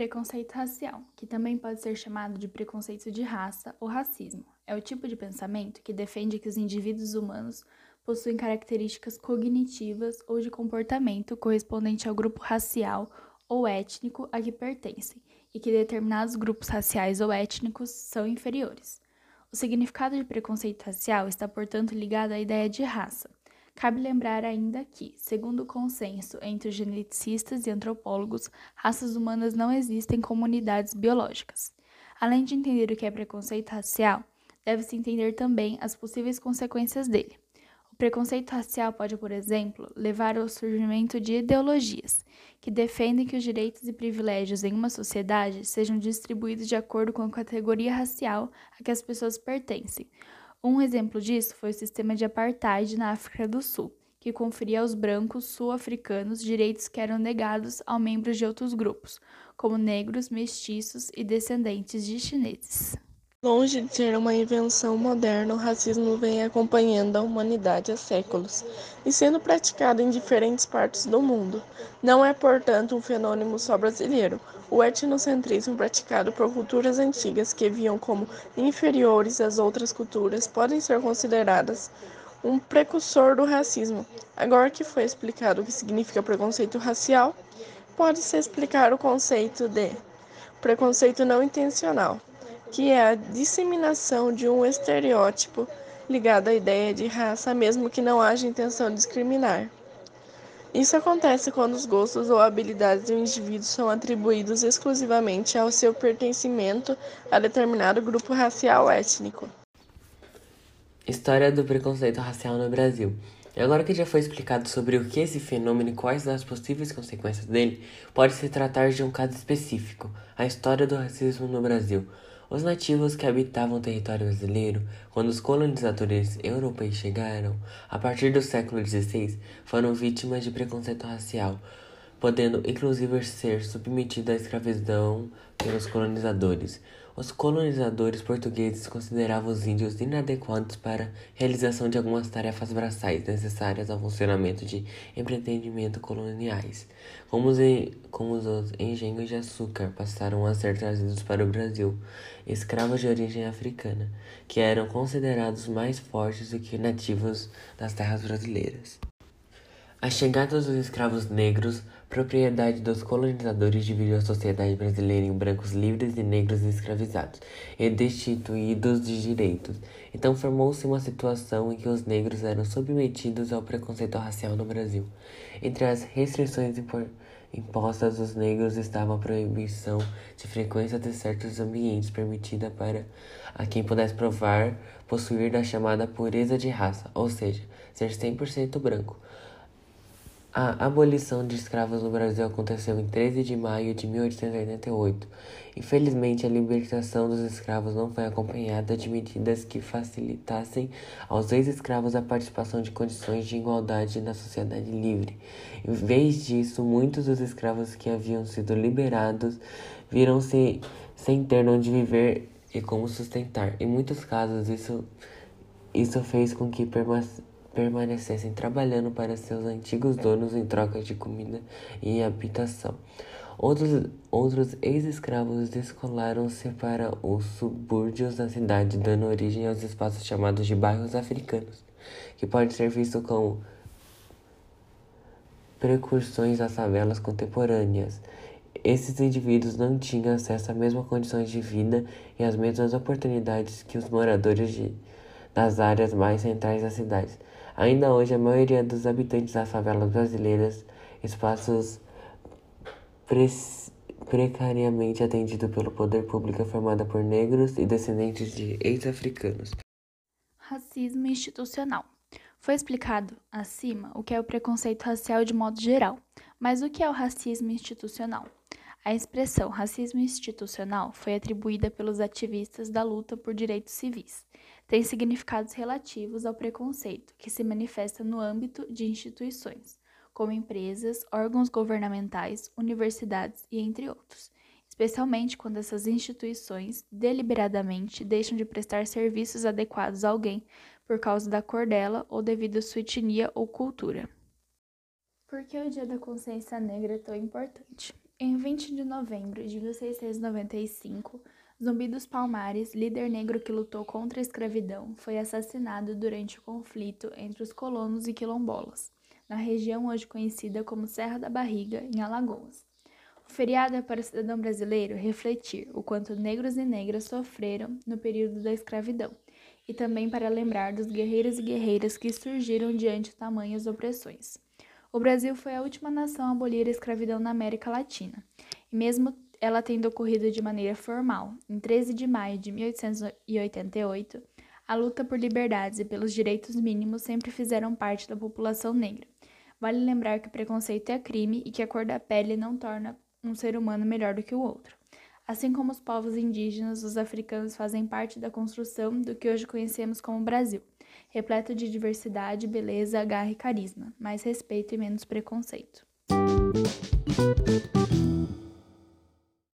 Preconceito racial, que também pode ser chamado de preconceito de raça ou racismo, é o tipo de pensamento que defende que os indivíduos humanos possuem características cognitivas ou de comportamento correspondente ao grupo racial ou étnico a que pertencem, e que determinados grupos raciais ou étnicos são inferiores. O significado de preconceito racial está, portanto, ligado à ideia de raça. Cabe lembrar ainda que, segundo o consenso entre os geneticistas e antropólogos, raças humanas não existem como unidades biológicas. Além de entender o que é preconceito racial, deve-se entender também as possíveis consequências dele. O preconceito racial pode, por exemplo, levar ao surgimento de ideologias que defendem que os direitos e privilégios em uma sociedade sejam distribuídos de acordo com a categoria racial a que as pessoas pertencem. Um exemplo disso foi o sistema de apartheid na África do Sul, que conferia aos brancos sul-africanos direitos que eram negados a membros de outros grupos, como negros, mestiços e descendentes de chineses. Longe de ser uma invenção moderna, o racismo vem acompanhando a humanidade há séculos e sendo praticado em diferentes partes do mundo. Não é, portanto, um fenômeno só brasileiro. O etnocentrismo praticado por culturas antigas que viam como inferiores às outras culturas podem ser consideradas um precursor do racismo. Agora que foi explicado o que significa preconceito racial, pode-se explicar o conceito de preconceito não intencional que é a disseminação de um estereótipo ligado à ideia de raça, mesmo que não haja intenção de discriminar. Isso acontece quando os gostos ou habilidades do indivíduo são atribuídos exclusivamente ao seu pertencimento a determinado grupo racial ou étnico. História do preconceito racial no Brasil. E agora que já foi explicado sobre o que é esse fenômeno e quais as possíveis consequências dele, pode-se tratar de um caso específico, a história do racismo no Brasil. Os nativos que habitavam o território brasileiro, quando os colonizadores europeus chegaram, a partir do século XVI, foram vítimas de preconceito racial, podendo inclusive ser submetidos à escravidão pelos colonizadores. Os colonizadores portugueses consideravam os índios inadequados para a realização de algumas tarefas braçais necessárias ao funcionamento de empreendimentos coloniais, como os, como os engenhos de açúcar passaram a ser trazidos para o Brasil, escravos de origem africana, que eram considerados mais fortes do que nativos das terras brasileiras. A chegada dos escravos negros, propriedade dos colonizadores, dividiu a sociedade brasileira em brancos livres e negros escravizados e destituídos de direitos. Então formou-se uma situação em que os negros eram submetidos ao preconceito racial no Brasil. Entre as restrições impostas aos negros estava a proibição de frequência de certos ambientes permitida para a quem pudesse provar possuir da chamada pureza de raça, ou seja, ser 100% branco. A abolição de escravos no Brasil aconteceu em 13 de maio de 1888. Infelizmente, a libertação dos escravos não foi acompanhada de medidas que facilitassem aos ex-escravos a participação de condições de igualdade na sociedade livre. Em vez disso, muitos dos escravos que haviam sido liberados viram-se sem ter onde viver e como sustentar. Em muitos casos, isso, isso fez com que permanecessem permanecessem trabalhando para seus antigos donos em troca de comida e habitação. Outros, outros ex-escravos descolaram-se para os subúrbios da cidade, dando origem aos espaços chamados de bairros africanos, que pode ser visto como precursões das favelas contemporâneas. Esses indivíduos não tinham acesso às mesmas condições de vida e às mesmas oportunidades que os moradores de, das áreas mais centrais das cidades. Ainda hoje, a maioria dos habitantes das favelas brasileiras, espaços pre precariamente atendidos pelo poder público, é formada por negros e descendentes de ex-africanos. Racismo institucional. Foi explicado acima o que é o preconceito racial de modo geral, mas o que é o racismo institucional? A expressão racismo institucional foi atribuída pelos ativistas da luta por direitos civis. Tem significados relativos ao preconceito, que se manifesta no âmbito de instituições, como empresas, órgãos governamentais, universidades e entre outros, especialmente quando essas instituições deliberadamente deixam de prestar serviços adequados a alguém por causa da cor dela ou devido à sua etnia ou cultura. Por que o Dia da Consciência Negra é tão importante? Em 20 de novembro de 1695, Zumbi dos Palmares, líder negro que lutou contra a escravidão, foi assassinado durante o conflito entre os colonos e quilombolas, na região hoje conhecida como Serra da Barriga, em Alagoas. O feriado é para o cidadão brasileiro refletir o quanto negros e negras sofreram no período da escravidão, e também para lembrar dos guerreiros e guerreiras que surgiram diante tamanhas opressões. O Brasil foi a última nação a abolir a escravidão na América Latina, e mesmo ela tendo ocorrido de maneira formal, em 13 de maio de 1888, a luta por liberdades e pelos direitos mínimos sempre fizeram parte da população negra. Vale lembrar que preconceito é crime e que a cor da pele não torna um ser humano melhor do que o outro. Assim como os povos indígenas, os africanos fazem parte da construção do que hoje conhecemos como Brasil repleto de diversidade, beleza, garra e carisma, mais respeito e menos preconceito.